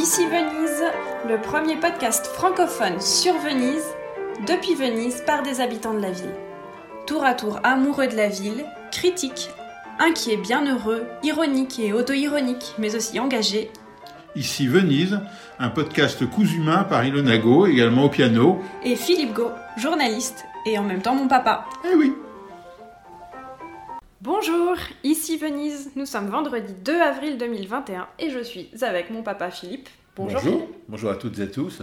Ici Venise, le premier podcast francophone sur Venise, depuis Venise par des habitants de la ville. Tour à tour amoureux de la ville, critiques, inquiets, bienheureux, ironiques et auto-ironiques, mais aussi engagés. Ici Venise, un podcast cousu main par Ilona Go, également au piano. Et Philippe Go, journaliste et en même temps mon papa. Eh oui Bonjour, ici Venise. Nous sommes vendredi 2 avril 2021 et je suis avec mon papa Philippe. Bonjour. Bonjour, Bonjour à toutes et à tous.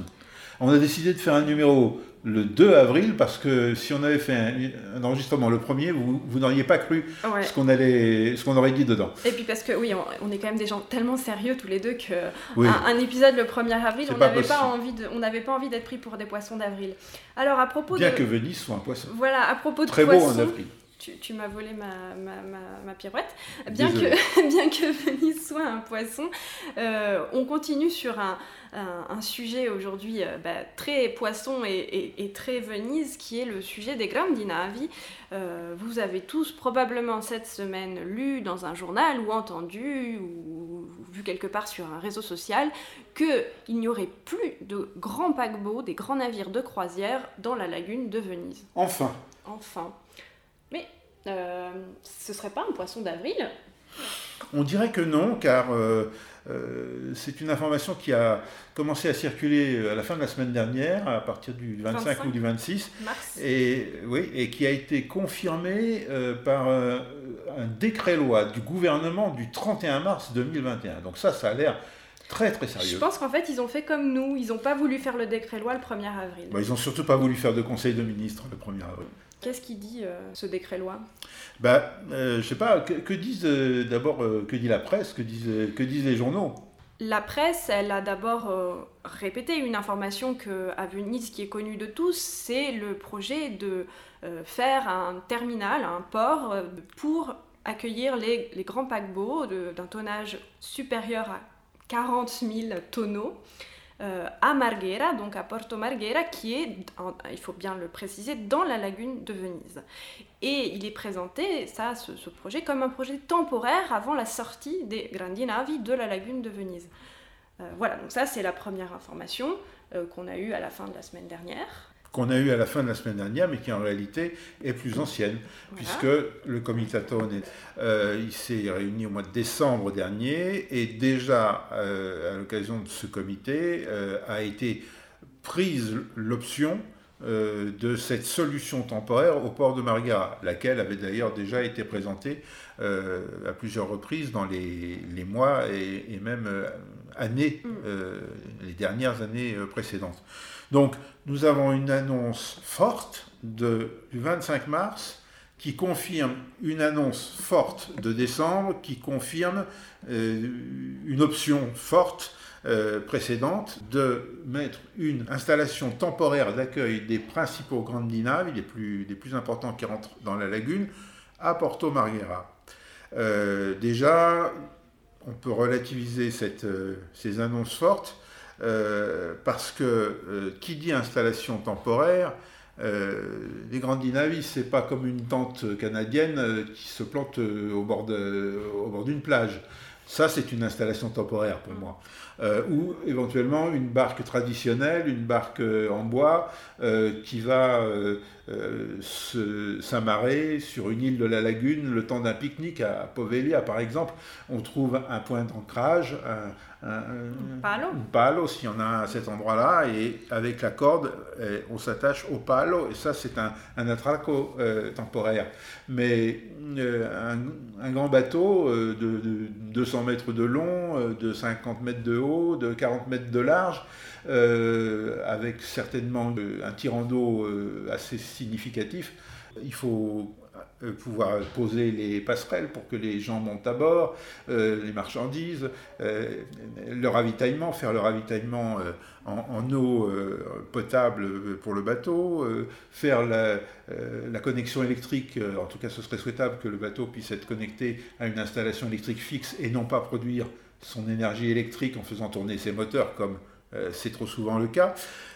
On a décidé de faire un numéro le 2 avril parce que si on avait fait un, un enregistrement le premier, vous, vous n'auriez pas cru Ouais. ce qu'on allait, ce qu'on aurait dit dedans. Et puis parce que oui, on, on est quand même des gens tellement sérieux tous les deux que Oui. un, un épisode le 1er avril, on n'avait pas, envie de, on n'avait pas envie d'être pris pour des poissons d'avril. Alors à propos Bien de que Venise soit un poisson. voilà, à propos de Très beau poissons, en avril. Tu, tu m'as volé ma, ma, ma, ma pirouette. Bien Désolé. que, bien que Venise soit un poisson, euh, on continue sur un, un- un sujet aujourd'hui euh, bah, très poisson et, et- et très Venise, qui est le sujet des Grandi Navi. Euh, vous avez tous probablement cette semaine lu dans un journal ou entendu ou vu quelque part sur un réseau social qu'il n'y aurait plus de grands paquebots, des grands navires de croisière dans la lagune de Venise. Enfin, Enfin. Mais euh, ce serait pas un poisson d'avril? On dirait que non, car euh, euh, c'est une information qui a commencé à circuler à la fin de la semaine dernière, à partir du 25, 25. ou du 26. Mars Et, oui, et qui a été confirmé euh, par euh, un décret-loi du gouvernement du 31 mars 2021. Donc ça, ça a l'air très très Je sérieux. pense qu'en fait, ils ont fait comme nous. Ils n'ont pas voulu faire le décret-loi le 1er avril. Bah, ils n'ont surtout pas voulu faire de conseil de ministre le 1er avril. Qu'est-ce qui dit euh, ce décret-loi Bah, euh, je sais pas, que, que disent euh, d'abord, euh, que dit la presse, que disent, que disent les journaux? La presse, elle a d'abord répété une information que à Venise, qui est connue de tous, c'est le projet de faire un terminal, un port, pour accueillir les, les grands paquebots d'un tonnage supérieur à 40 000 tonneaux. euh, à Marghera, donc à Porto Marghera, qui est, il faut bien le préciser, dans la lagune de Venise. Et il est présenté, ça, ce, ce projet, comme un projet temporaire avant la sortie des Grandi Navi de la lagune de Venise. Euh, voilà, donc ça, c'est la première information euh, qu'on a eue à la fin de la semaine dernière. Qu'on a eu à la fin de la semaine dernière, mais qui en réalité est plus ancienne, Voilà. puisque le Comitatone, euh, il s'est réuni au mois de décembre dernier, et déjà, euh, à l'occasion de ce comité, euh, a été prise l'option euh, de cette solution temporaire au port de Marghera, laquelle avait d'ailleurs déjà été présentée à plusieurs reprises dans les, les mois et, et même années, Mm. les dernières années précédentes. Donc, nous avons une annonce forte du 25 mars qui confirme une annonce forte de décembre, qui confirme euh, une option forte euh, précédente de mettre une installation temporaire d'accueil des principaux grandes naves, les plus, importants qui rentrent dans la lagune, à Porto Marghera. Euh, déjà, on peut relativiser ces annonces fortes parce que euh, qui dit installation temporaire, euh, les grandes navis, c'est pas comme une tente canadienne euh, qui se plante euh, au bord d'une plage. Ça, c'est une installation temporaire pour moi. Euh, ou éventuellement une barque traditionnelle, une barque euh, en bois euh, qui va euh, s'amarrer sur une île de la lagune le temps d'un pique-nique à Poveglia, par exemple. On trouve un point d'ancrage, un, palo. un palo, s'il y en a à cet endroit-là, et avec la corde, euh, on s'attache au palo, et ça, c'est un, un atraco temporaire. Mais un, grand bateau de, de 200 mètres de long, de 50 mètres de haut, de 40 mètres de large, euh, avec certainement euh, un tirant d'eau euh, assez significatif, il faut pouvoir poser les passerelles pour que les gens montent à bord, les marchandises, le ravitaillement, faire le ravitaillement en, eau potable pour le bateau, faire la, connexion électrique, en tout cas ce serait souhaitable que le bateau puisse être connecté à une installation électrique fixe et non pas produire son énergie électrique en faisant tourner ses moteurs comme euh, c'est trop souvent le cas.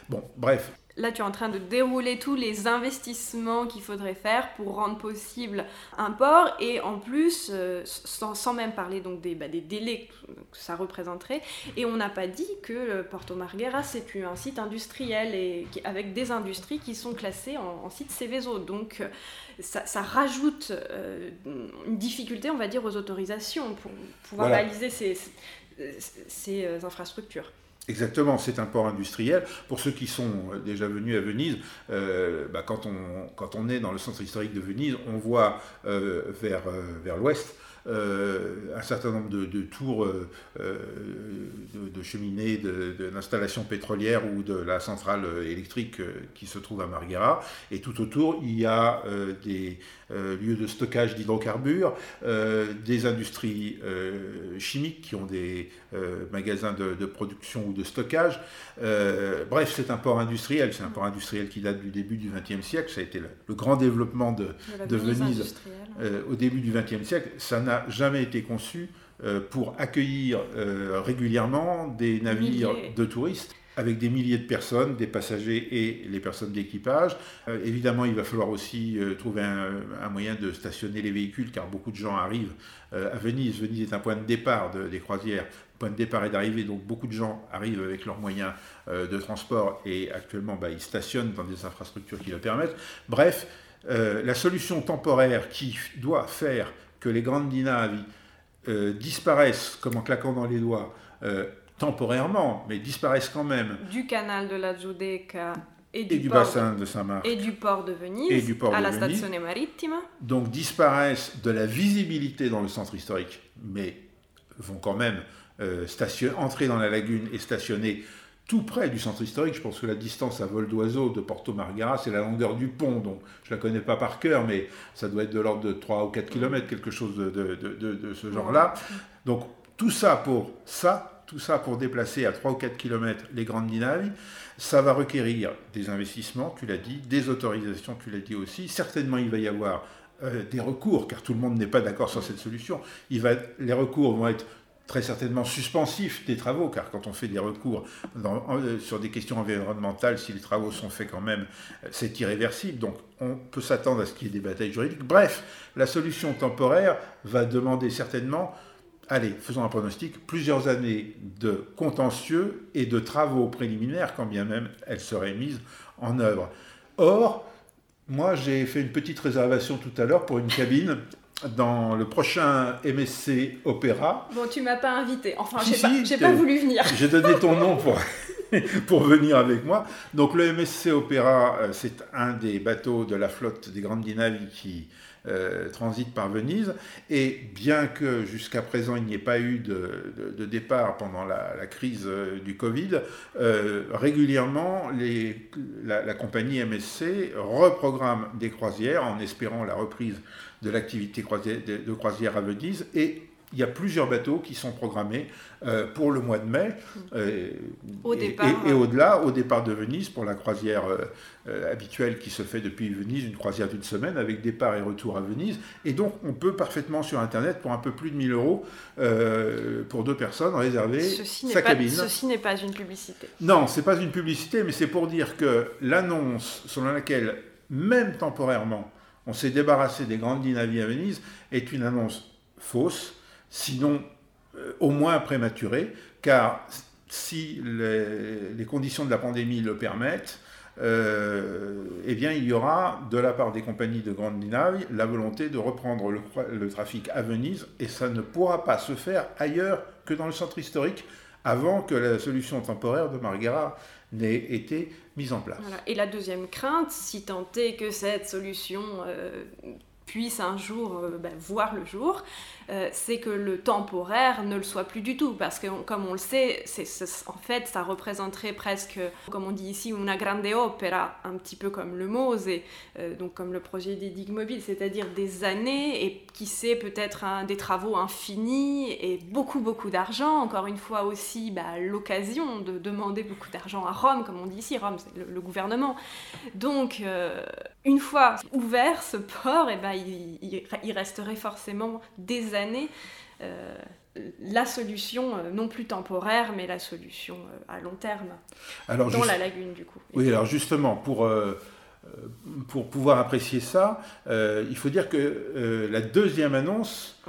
Bon, bref, Là, tu es en train de dérouler tous les investissements qu'il faudrait faire pour rendre possible un port et en plus, euh, sans, même parler donc des, bah, des, délais que ça représenterait. Et on n'a pas dit que Porto Marghera, c'est un site industriel et avec des industries qui sont classées en, site Céveso. Donc, ça, rajoute euh, une difficulté, on va dire, aux autorisations pour pouvoir réaliser ces, ces euh, infrastructures. Exactement, c'est un port industriel. Pour ceux qui sont euh, déjà venus à Venise, bah, quand, on, est dans le centre historique de Venise, on voit vers, vers l'ouest euh, un certain nombre de, tours euh, euh, de, cheminées, d'installations pétrolières ou de la centrale électrique qui se trouve à Marghera. Et tout autour, il y a des lieux de stockage d'hydrocarbures, des industries chimiques qui ont des magasins de, production ou de stockage. bref, c'est un port industriel. C'est un port industriel qui date du début du XXe siècle. Ça a été le, grand développement de, Venise, au début du XXe siècle. Ça n'a jamais été conçu euh, pour accueillir euh, régulièrement des navires de touristes avec des milliers de personnes, des passagers et les personnes d'équipage. Euh, évidemment, il va falloir aussi trouver un, moyen de stationner les véhicules, car beaucoup de gens arrivent à Venise. Venise est un point de départ des croisières, point de départ et d'arrivée, donc beaucoup de gens arrivent avec leurs moyens de transport et actuellement, bah, ils stationnent dans des infrastructures qui le permettent. Bref, la solution temporaire qui doit faire que les grandes dinaves euh, disparaissent comme en claquant dans les doigts euh, temporairement, mais disparaissent quand même. Du canal de la Giudecca et du, bassin de, Saint-Marc. Et du port de Venise, et du port à la station maritime. Donc disparaissent de la visibilité dans le centre historique, mais vont quand même euh, entrer dans la lagune et stationner tout près du centre historique. Je pense que la distance à vol d'oiseau de Porto Marghera, c'est la longueur du pont. Donc, je ne la connais pas par cœur, mais ça doit être de l'ordre de 3 ou 4 km, quelque chose de, de, ce genre-là. Donc, tout ça pour ça, tout ça pour déplacer à 3 ou 4 km les grandes dynamiques, ça va requérir des investissements, tu l'as dit, des autorisations, tu l'as dit aussi. Certainement, il va y avoir euh, des recours, car tout le monde n'est pas d'accord sur cette solution. Il va, les recours vont être très certainement suspensif des travaux, car quand on fait des recours euh, sur des questions environnementales, si les travaux sont faits quand même, euh, c'est irréversible. Donc on peut s'attendre à ce qu'il y ait des batailles juridiques. Bref, la solution temporaire va demander certainement, allez, faisons un pronostic, plusieurs années de contentieux et de travaux préliminaires, quand bien même elle serait mise en œuvre. Or, moi, j'ai fait une petite réservation tout à l'heure pour une cabine dans le prochain MSC Opéra. Bon, tu m'as pas invité. Enfin, j'ai pas, pas, voulu venir. J'ai donné ton nom pour, pour venir avec moi. Donc, le MSC Opéra, euh, c'est un des bateaux de la flotte des Grandes Dinavi qui euh, transite par Venise. Et bien que jusqu'à présent il n'y ait pas eu de, départ pendant la, crise euh, du Covid, régulièrement les, la, la, compagnie MSC reprogramme des croisières en espérant la reprise de l'activité de croisière à Venise et il y a plusieurs bateaux qui sont programmés euh, pour le mois de mai euh, et, au-delà, au départ de Venise pour la croisière euh, habituelle qui se fait depuis Venise, une croisière d'une semaine avec départ et retour à Venise. Et donc on peut parfaitement sur Internet pour un peu plus de 1000 euros pour deux personnes réserver sa cabine. Ceci n'est pas une publicité. Non, c'est pas une publicité, mais c'est pour dire que l'annonce selon laquelle même temporairement on s'est débarrassé des grandes dynamiques à Venise est une annonce fausse, sinon euh, au moins prématurée, car si les, conditions de la pandémie le permettent, euh, eh bien, il y aura de la part des compagnies de grandes dynamiques la volonté de reprendre le, le, trafic à Venise, et ça ne pourra pas se faire ailleurs que dans le centre historique avant que la solution temporaire de Marghera n'ait été mise en place. Et la deuxième crainte, si tant est que cette solution euh, puisse un jour euh, ben, voir le jour, euh, c'est que le temporaire ne le soit plus du tout. Parce que, comme on le sait, en fait, ça représenterait presque, comme on dit ici, una grande opera, un petit peu comme le Mose, euh, donc comme le projet des digues mobiles, c'est-à-dire des années, et qui sait peut-être des travaux infinis, et beaucoup, beaucoup d'argent. Encore une fois aussi, bah, l'occasion de demander beaucoup d'argent à Rome, comme on dit ici, Rome, c'est le, gouvernement. Donc, une fois ouvert ce port, et eh ben, il, il, resterait forcément des années euh, la solution non plus temporaire, mais la solution à long terme alors, dans la lagune du coup. Oui, alors justement, pour, pour pouvoir apprécier ça, il faut dire que la deuxième annonce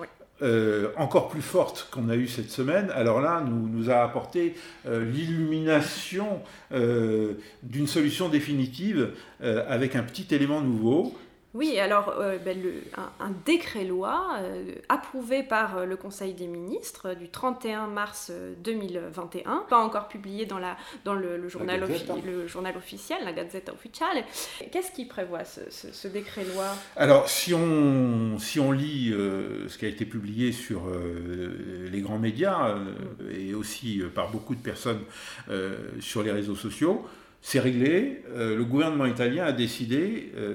euh, encore plus forte qu'on a eue cette semaine, alors là, nous, nous a apporté euh, l'illumination euh, d'une solution définitive avec un petit élément nouveau. Oui, alors euh, ben, un, décret-loi euh, approuvé par euh, le Conseil des ministres du 31 mars 2021, pas encore publié dans, la, dans le, journal, le journal officiel, la Gazette Ufficiale. Qu'est-ce qui prévoit ce, décret-loi? Alors, si on, si on lit ce qui a été publié sur les grands médias et aussi par beaucoup de personnes sur les réseaux sociaux, c'est réglé. Euh, le gouvernement italien a décidé euh,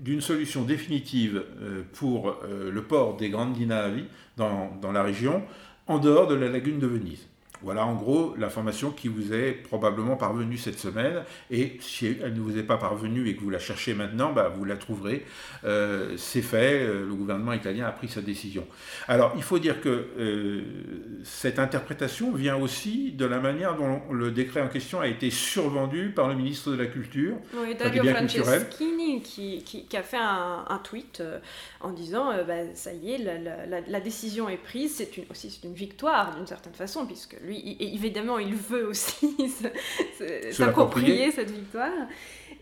d'une solution définitive euh, pour le port des grandes dans, la région, en dehors de la lagune de Venise. Voilà en gros l'information qui vous est probablement parvenue cette semaine. Et si elle ne vous est pas parvenue et que vous la cherchez maintenant, bah, vous la trouverez. Euh, c'est fait, euh, le gouvernement italien a pris sa décision. Alors il faut dire que euh, cette interprétation vient aussi de la manière dont le décret en question a été survendu par le ministre de la Culture. Oui, Dario Franceschini qui, qui, a fait un, tweet en disant bah, ça y est, la, la, décision est prise, c'est une, aussi une victoire d'une certaine façon, puisque lui évidemment, il veut aussi s'approprier cette victoire.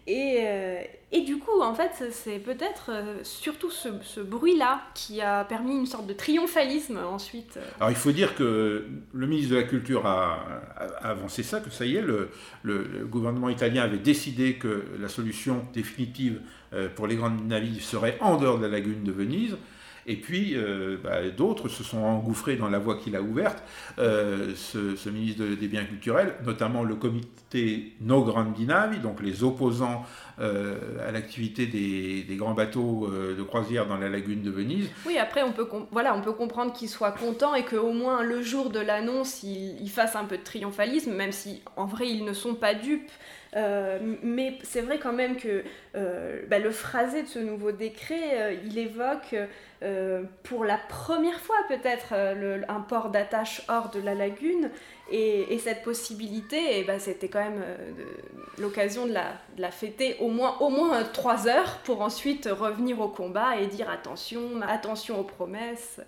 Et, euh, et, du coup, en fait, c'est peut-être euh, surtout ce, bruit-là qui a permis une sorte de triomphalisme ensuite. Alors, il faut dire que le ministre de la Culture a, avancé ça, que ça y est, le, le, gouvernement italien avait décidé que la solution définitive euh, pour les grandes navires serait en dehors de la lagune de Venise. Et puis, euh, bah, d'autres se sont engouffrés dans la voie qu'il a ouverte, euh, ce, ministre des Biens culturels, notamment le comité No Grandi Navi, donc les opposants euh, à l'activité des, grands bateaux de croisière dans la lagune de Venise. Oui, après, on peut, voilà, on peut comprendre qu'il soit content et qu'au moins le jour de l'annonce, il, il fasse un peu de triomphalisme, même si en vrai, ils ne sont pas dupes. Euh, mais c'est vrai quand même que euh, bah, le phrasé de ce nouveau décret, euh, il évoque pour la première fois peut-être un port d'attache hors de la lagune. Et, cette possibilité, et bah, c'était quand même l'occasion de la, fêter au moins, trois heures pour ensuite revenir au combat et dire attention, attention aux promesses.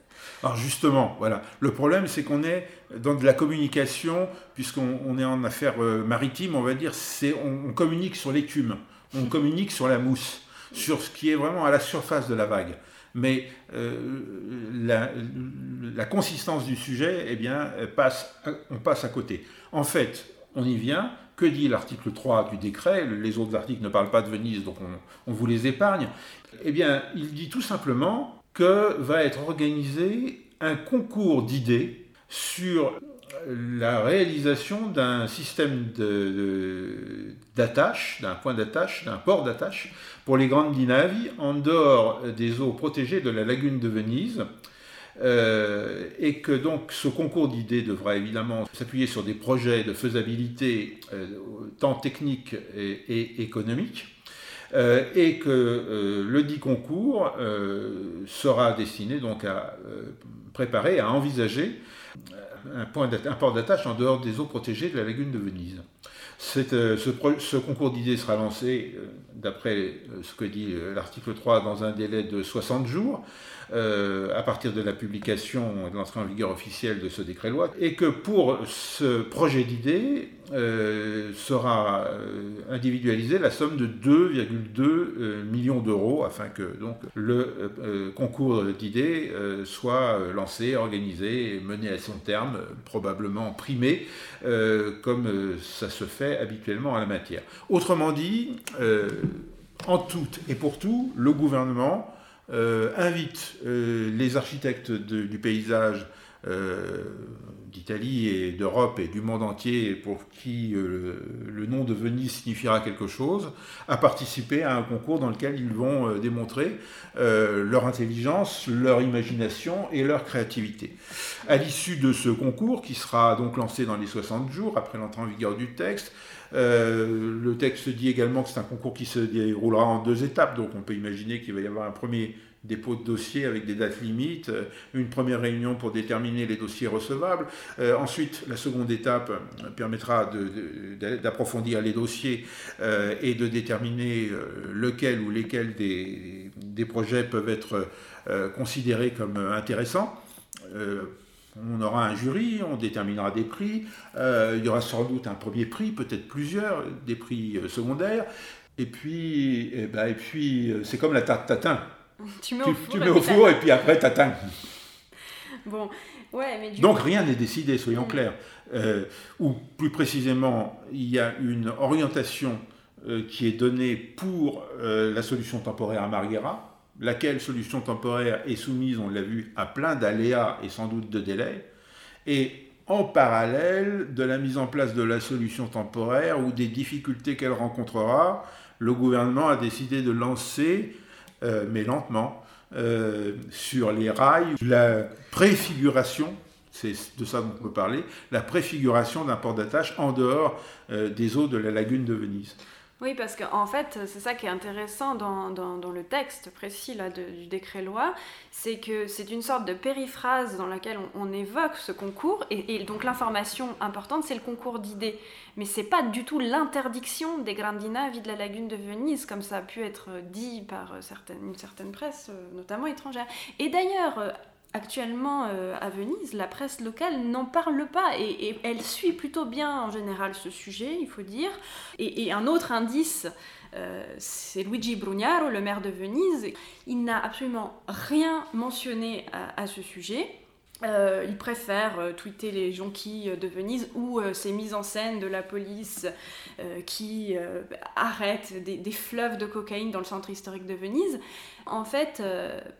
Alors justement, voilà. Le problème, c'est qu'on est dans de la communication, puisqu'on est en affaires euh, maritimes, on va dire, c'est on, communique sur l'écume, on communique sur la mousse, sur ce qui est vraiment à la surface de la vague. Mais euh, la, consistance du sujet, eh bien, on passe à côté. En fait, on y vient. Que dit l'article 3 du décret? Les autres articles ne parlent pas de Venise, donc on, on vous les épargne. Eh bien, il dit tout simplement que va être organisé un concours d'idées sur la réalisation d'un système d'attache, d'un point d'attache, d'un port d'attache pour les grandes dinavies en dehors des eaux protégées de la lagune de Venise. Euh, et que donc ce concours d'idées devra évidemment s'appuyer sur des projets de faisabilité euh, tant techniques et économiques. Euh, et que le dit concours sera destiné donc à préparer, à envisager un, port d'attache en dehors des eaux protégées de la lagune de Venise. Ce, ce, concours d'idées sera lancé, d'après ce que dit l'article 3, dans un délai de 60 jours. Euh, à partir de la publication et de l'entrée en vigueur officielle de ce décret-loi, et que pour ce projet d'idée sera euh, individualisée la somme de 2,2 euh, millions d'euros afin que donc le concours d'idées soit lancé, organisé mené à son terme, probablement primé, comme ça se fait habituellement en la matière. Autrement dit, en tout et pour tout, le gouvernement euh, invite euh, les architectes du paysage euh, d'Italie et d'Europe et du monde entier pour qui le nom de Venise signifiera quelque chose, à participer à un concours dans lequel ils vont démontrer leur intelligence, leur imagination et leur créativité. À l'issue de ce concours, qui sera donc lancé dans les 60 jours après l'entrée en vigueur du texte, euh, le texte dit également que c'est un concours qui se déroulera en deux étapes, donc on peut imaginer qu'il va y avoir un premier dépôt de dossiers avec des dates limites, euh, une première réunion pour déterminer les dossiers recevables. Euh, ensuite, la seconde étape permettra d'approfondir les dossiers et de déterminer lequel ou lesquels des, des projets peuvent être considérés comme intéressants. On aura un jury, on déterminera des prix. il y aura sans doute un premier prix, peut-être plusieurs, des prix secondaires. Et puis, et eh ben, et puis c'est comme la tarte tatin. Tu mets au four, tu mets au four et puis après t'atteins. Bon, ouais, mais Donc rien n'est décidé, soyons mm. clairs. Euh, ou plus précisément, il y a une orientation euh, qui est donnée pour euh, la solution temporaire à Marghera, laquelle solution temporaire est soumise, on l'a vu, à plein d'aléas et sans doute de délais. Et en parallèle de la mise en place de la solution temporaire ou des difficultés qu'elle rencontrera, le gouvernement a décidé de lancer euh, mais lentement, euh, sur les rails, la préfiguration, c'est de ça dont on peut parler, la préfiguration d'un port d'attache en dehors euh, des eaux de la lagune de Venise. Oui, parce qu'en fait, c'est ça qui est intéressant dans, le texte précis du décret-loi, c'est que c'est une sorte de périphrase dans laquelle on, évoque ce concours, et, donc l'information importante, c'est le concours d'idées. Mais c'est pas du tout l'interdiction des grandinavi de la lagune de Venise, comme ça a pu être dit par certaines, une certaine presse, notamment étrangère. Et d'ailleurs, actuellement euh, à Venise, la presse locale n'en parle pas et, elle suit plutôt bien en général ce sujet, il faut dire. Et, un autre indice, euh, c'est Luigi Brugnaro, le maire de Venise. Il n'a absolument rien mentionné à ce sujet. Euh, il préfère euh, tweeter les jonquilles de Venise ou euh, ces mises en scène de la police qui arrêtent des, fleuves de cocaïne dans le centre historique de Venise. En fait,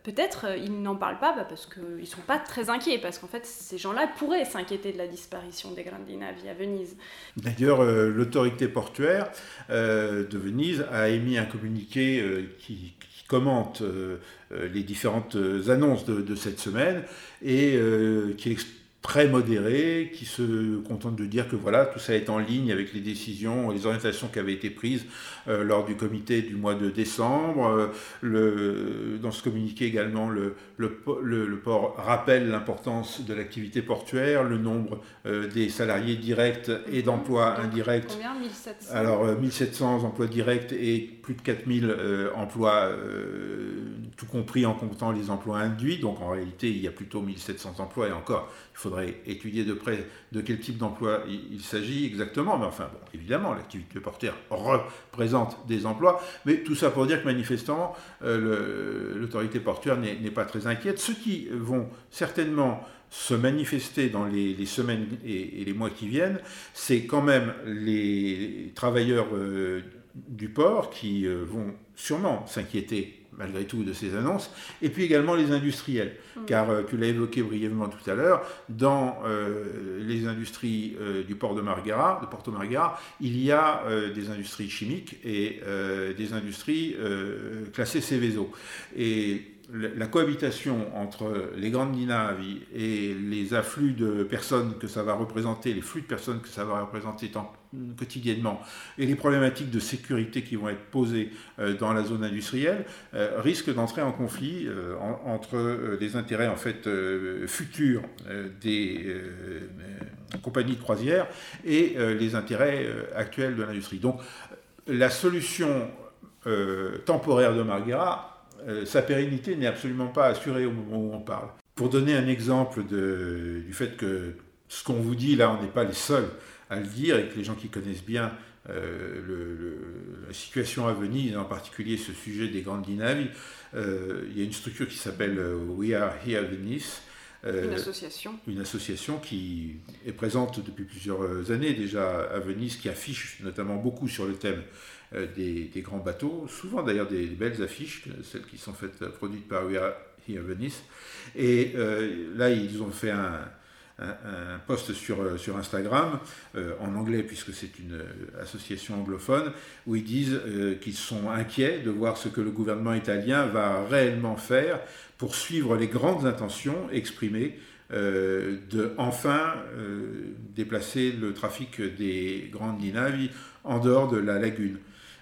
peut-être ils n'en parlent pas bah, parce qu'ils ne sont pas très inquiets, parce qu'en fait, ces gens-là pourraient s'inquiéter de la disparition des Grandinavi à Venise. D'ailleurs, l'autorité portuaire de Venise a émis un communiqué qui, euh, euh, les différentes annonces de, cette semaine et euh, qui très modéré, qui se contente de dire que voilà, tout ça est en ligne avec les décisions, les orientations qui avaient été prises euh, lors du comité du mois de décembre. Euh, le, dans ce communiqué également, le, le, le, port rappelle l'importance de l'activité portuaire, le nombre euh, des salariés directs et d'emplois indirects. Combien 1700 Alors 1700 emplois directs et plus de 4000 emplois, tout compris en comptant les emplois induits. Donc en réalité, il y a plutôt 1700 emplois et encore, il faudrait étudier de près de quel type d'emploi il, s'agit exactement. Mais enfin, bon, évidemment, l'activité portière représente des emplois. Mais tout ça pour dire que manifestement, euh, l'autorité portuaire n'est pas très inquiète. Ceux qui vont certainement se manifester dans les, semaines et, les mois qui viennent, c'est quand même les travailleurs euh, du port qui euh, vont sûrement s'inquiéter malgré tout de ces annonces, et puis également les industriels, mm. car euh, tu l'as évoqué brièvement tout à l'heure, dans euh, les industries euh, du port de Margara, de Porto Margara, il y a des industries chimiques et des industries classées Céveso. Et la cohabitation entre les grandes dinaves et les afflux de personnes que ça va représenter, les flux de personnes que ça va représenter quotidiennement, et les problématiques de sécurité qui vont être posées euh, dans la zone industrielle, euh, risquent d'entrer en conflit euh, entre les intérêts en fait futurs des compagnies de croisière et les intérêts actuels de l'industrie. Donc la solution temporaire de Marghera euh, sa pérennité n'est absolument pas assurée au moment où on parle. Pour donner un exemple du fait que ce qu'on vous dit là, on n'est pas les seuls à le dire et que les gens qui connaissent bien euh, la situation à Venise, en particulier ce sujet des grandes dynamiques, euh, il y a une structure qui s'appelle We Are Here Venice. une association. Une association qui est présente depuis plusieurs années déjà à Venise, qui affiche notamment beaucoup sur le thème euh, des, grands bateaux, souvent d'ailleurs des, belles affiches, celles qui sont faites, produites par We Are Here Venice. Et euh, là, ils ont fait un, un, post sur, euh, sur Instagram, en anglais puisque c'est une association anglophone, où ils disent qu'ils sont inquiets de voir ce que le gouvernement italien va réellement faire pour suivre les grandes intentions exprimées de enfin déplacer le trafic des grandes dinavi en dehors de la lagune.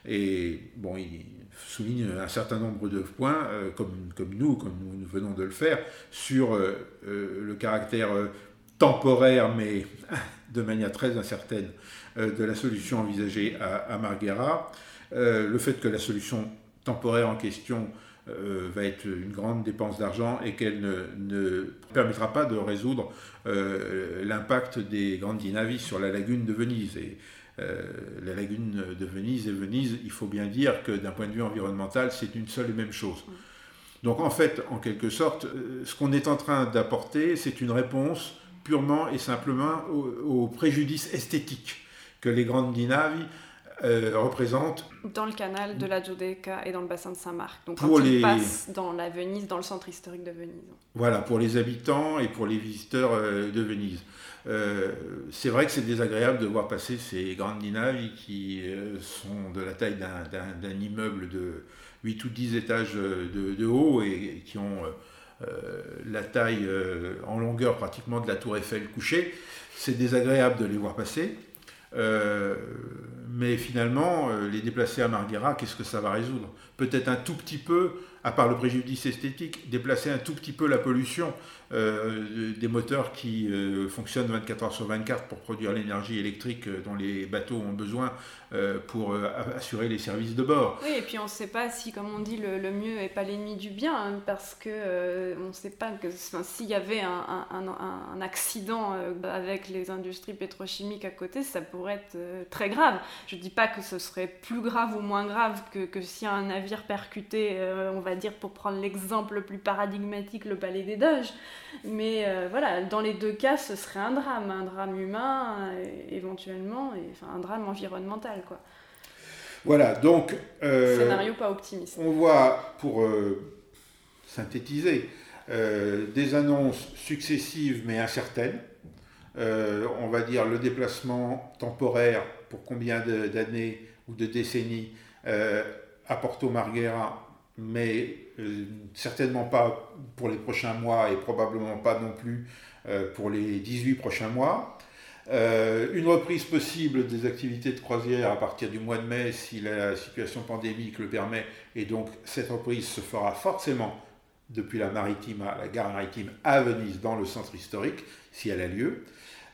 Et bon, il souligne un certain nombre de points, comme, comme, nous, comme nous venons de le faire, sur le caractère temporaire, mais de manière très incertaine, de la solution envisagée à, à Marghera, le fait que la solution temporaire en question euh, va être une grande dépense d'argent et qu'elle ne, permettra pas de résoudre euh, l'impact des grandes dinavis sur la lagune de Venise. Et euh, la lagune de Venise et Venise, il faut bien dire que d'un point de vue environnemental, c'est une seule et même chose. Donc en fait, en quelque sorte, ce qu'on est en train d'apporter, c'est une réponse purement et simplement au, au préjudice esthétique que les grandes dinavis euh, représente. Dans le canal de la Giudecca et dans le bassin de Saint-Marc. Donc quand les... passe dans la Venise, dans le centre historique de Venise. Voilà, pour les habitants et pour les visiteurs euh, de Venise. Euh, c'est vrai que c'est désagréable de voir passer ces grandes navis qui sont de la taille d'un immeuble de 8 ou 10 étages de, de haut et qui ont la taille en longueur pratiquement de la tour Eiffel couchée. C'est désagréable de les voir passer. Euh, mais finalement, euh, les déplacer à Marghera, qu'est-ce que ça va résoudre? Peut-être un tout petit peu à part le préjudice esthétique, déplacer un tout petit peu la pollution euh, des moteurs qui euh, fonctionnent 24 heures sur 24 pour produire l'énergie électrique dont les bateaux ont besoin pour assurer les services de bord. Oui, et puis on ne sait pas si, comme on dit, le, mieux n'est pas l'ennemi du bien, hein, parce que on ne sait pas que s'il y avait un accident avec les industries pétrochimiques à côté, ça pourrait être très grave. Je ne dis pas que ce serait plus grave ou moins grave que, que si un navire percuté, on va dire pour prendre l'exemple le plus paradigmatique, le palais des Doges. Mais euh, voilà, dans les deux cas, ce serait un drame, un drame humain éventuellement, et, enfin un drame environnemental. quoi. Voilà, donc... Euh, Scénario pas optimiste. On voit, pour euh, synthétiser, des annonces successives mais incertaines. on va dire le déplacement temporaire pour combien d'années ou de décennies à Porto Marghera mais euh, certainement pas pour les prochains mois et probablement pas non plus euh, pour les 18 prochains mois. Euh, une reprise possible des activités de croisière à partir du mois de mai si la situation pandémique le permet, et donc cette reprise se fera forcément depuis la maritime la gare maritime à Venise dans le centre historique, si elle a lieu.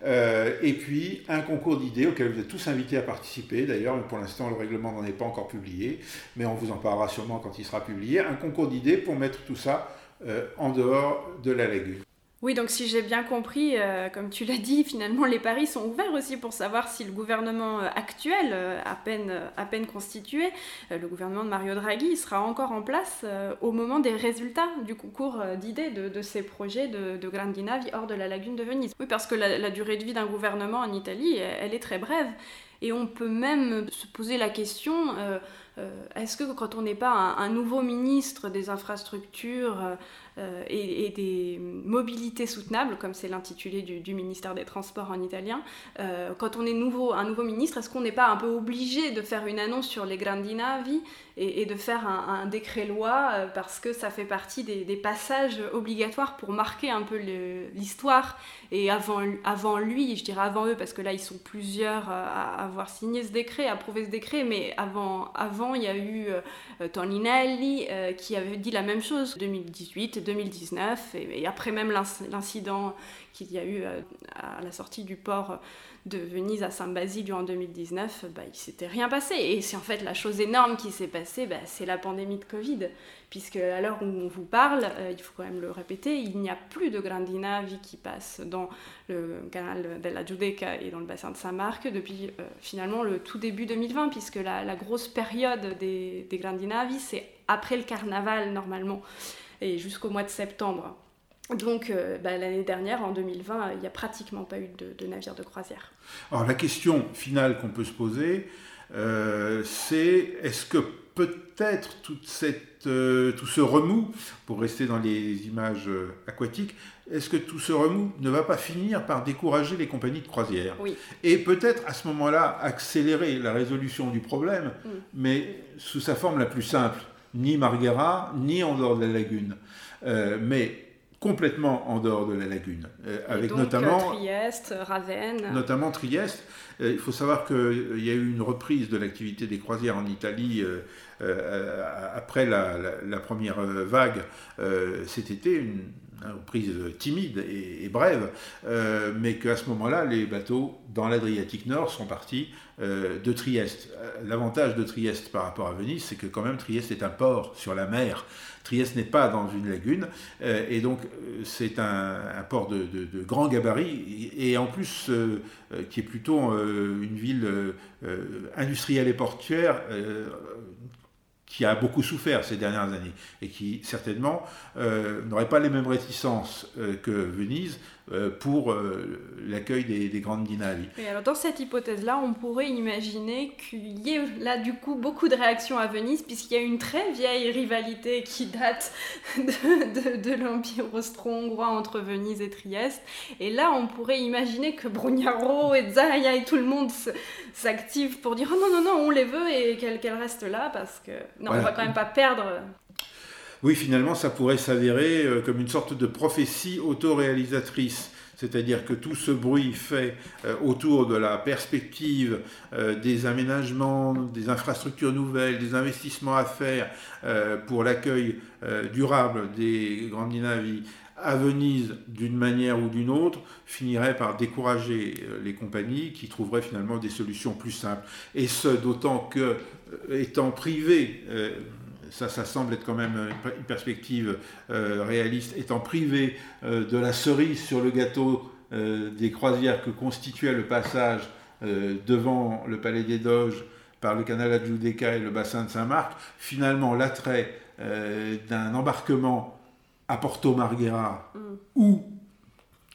Euh, et puis un concours d'idées auquel vous êtes tous invités à participer. D'ailleurs, pour l'instant, le règlement n'en est pas encore publié, mais on vous en parlera sûrement quand il sera publié. Un concours d'idées pour mettre tout ça euh, en dehors de la lagune. Oui, donc si j'ai bien compris, euh, comme tu l'as dit, finalement les paris sont ouverts aussi pour savoir si le gouvernement euh, actuel, euh, à, peine, constitué, le gouvernement de Mario Draghi, sera encore en place au moment des résultats du concours d'idées de, ces projets de, de Grandi Navi hors de la lagune de Venise. Oui, parce que la, durée de vie d'un gouvernement en Italie, elle, est très brève. Et on peut même se poser la question, est-ce que quand on n'est pas un, nouveau ministre des infrastructures, euh, et, des mobilités soutenables, comme c'est l'intitulé du, ministère des Transports en italien. Euh, quand on est nouveau, un nouveau ministre, est-ce qu'on n'est pas un peu obligé de faire une annonce sur les grandi navi et, de faire un, décret-loi euh, parce que ça fait partie des, passages obligatoires pour marquer un peu l'histoire et avant, avant lui, je dirais avant eux, parce que là ils sont plusieurs à avoir signé ce décret, à approuvé ce décret, mais avant, avant il y a eu Toninelli qui avait dit la même chose 2018 2019, et, après même l'incident qu'il y a eu euh, à la sortie du port de Venise à Saint-Basilio en 2019, bah, il s'était rien passé. Et c'est en fait la chose énorme qui s'est passée, bah, c'est la pandémie de Covid. Puisque à l'heure où on vous parle, euh, il faut quand même le répéter, il n'y a plus de Grandinavi qui passe dans le canal de la Giudecca et dans le bassin de Saint-Marc depuis euh, finalement le tout début 2020, puisque la, grosse période des, des Grandinavi, c'est après le carnaval normalement et jusqu'au mois de septembre. Donc euh, bah, l'année dernière, en 2020, il n'y a pratiquement pas eu de, navires de croisière. Alors la question finale qu'on peut se poser, euh, c'est est-ce que peut-être toute cette, euh, tout ce remous, pour rester dans les images aquatiques, est-ce que tout ce remous ne va pas finir par décourager les compagnies de croisière? Oui. Et peut-être à ce moment-là accélérer la résolution du problème, mm. mais sous sa forme la plus simple ni Marghera, ni en dehors de la lagune. Euh, mais complètement en dehors de la lagune, avec notamment Trieste, Ravenne. Notamment Trieste. il faut savoir qu'il y a eu une reprise de l'activité des croisières en Italie après la, première vague cet été, une, reprise timide et, brève, mais qu'à ce moment-là, les bateaux dans l'Adriatique Nord sont partis de Trieste. L'avantage de Trieste par rapport à Venise, c'est que quand même Trieste est un port sur la mer. Trieste n'est pas dans une lagune, euh, et donc euh, c'est un, port de, grand gabarit, et en plus euh, qui est plutôt une ville industrielle et portuaire qui a beaucoup souffert ces dernières années et qui certainement n'aurait pas les mêmes réticences que Venise euh, pour euh, l'accueil des, grandes dynamiques. Et alors dans cette hypothèse-là, on pourrait imaginer qu'il y ait là du coup beaucoup de réactions à Venise, puisqu'il y a une très vieille rivalité qui date de, de, l'Empire austro-hongrois entre Venise et Trieste. Et là, on pourrait imaginer que Brugnaro et Zaya et tout le monde s'activent pour dire oh non, non, non, on les veut et qu'elles restent là, parce que non, on va quand même pas perdre oui, finalement, ça pourrait s'avérer euh, comme une sorte de prophétie autoréalisatrice. C'est-à-dire que tout ce bruit fait euh, autour de la perspective euh, des aménagements, des infrastructures nouvelles, des investissements à faire pour l'accueil durable des grandes navies à Venise d'une manière ou d'une autre finirait par décourager les compagnies qui trouveraient finalement des solutions plus simples. Et ce, d'autant que, étant privées ça, ça semble être quand même une perspective euh, réaliste, étant privé euh, de la cerise sur le gâteau euh, des croisières que constituait le passage devant le Palais des Doges par le canal Adjudeka et le bassin de Saint-Marc, finalement l'attrait d'un embarquement à Porto Marghera mm. ou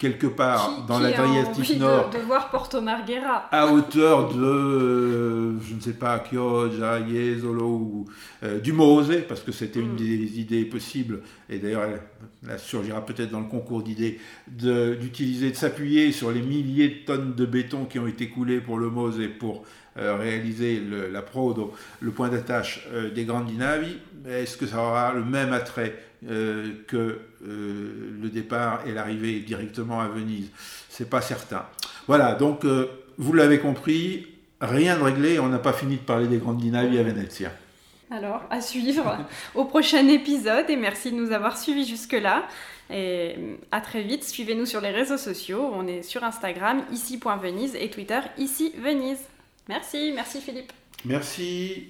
quelque part dans l'Adriatique Nord. De, de, voir Porto Marghera. À hauteur de, je ne sais pas, Chioggia, Jesolo ou euh, du Mose, parce que c'était une mm. des idées possibles, et d'ailleurs elle, surgira peut-être dans le concours d'idées, d'utiliser, de, s'appuyer sur les milliers de tonnes de béton qui ont été coulées pour le Mose pour euh, réaliser la prodo, le point d'attache euh, des grandes navi. Est-ce que ça aura le même attrait euh, que euh, le départ et l'arrivée directement à Venise. C'est pas certain. Voilà, donc euh, vous l'avez compris, rien de réglé, on n'a pas fini de parler des grandes dynamiques à Venezia. Alors, à suivre au prochain épisode et merci de nous avoir suivis jusque-là. Et à très vite, suivez-nous sur les réseaux sociaux. On est sur Instagram, ici.venise et Twitter, ici Venise. Merci, merci Philippe. Merci.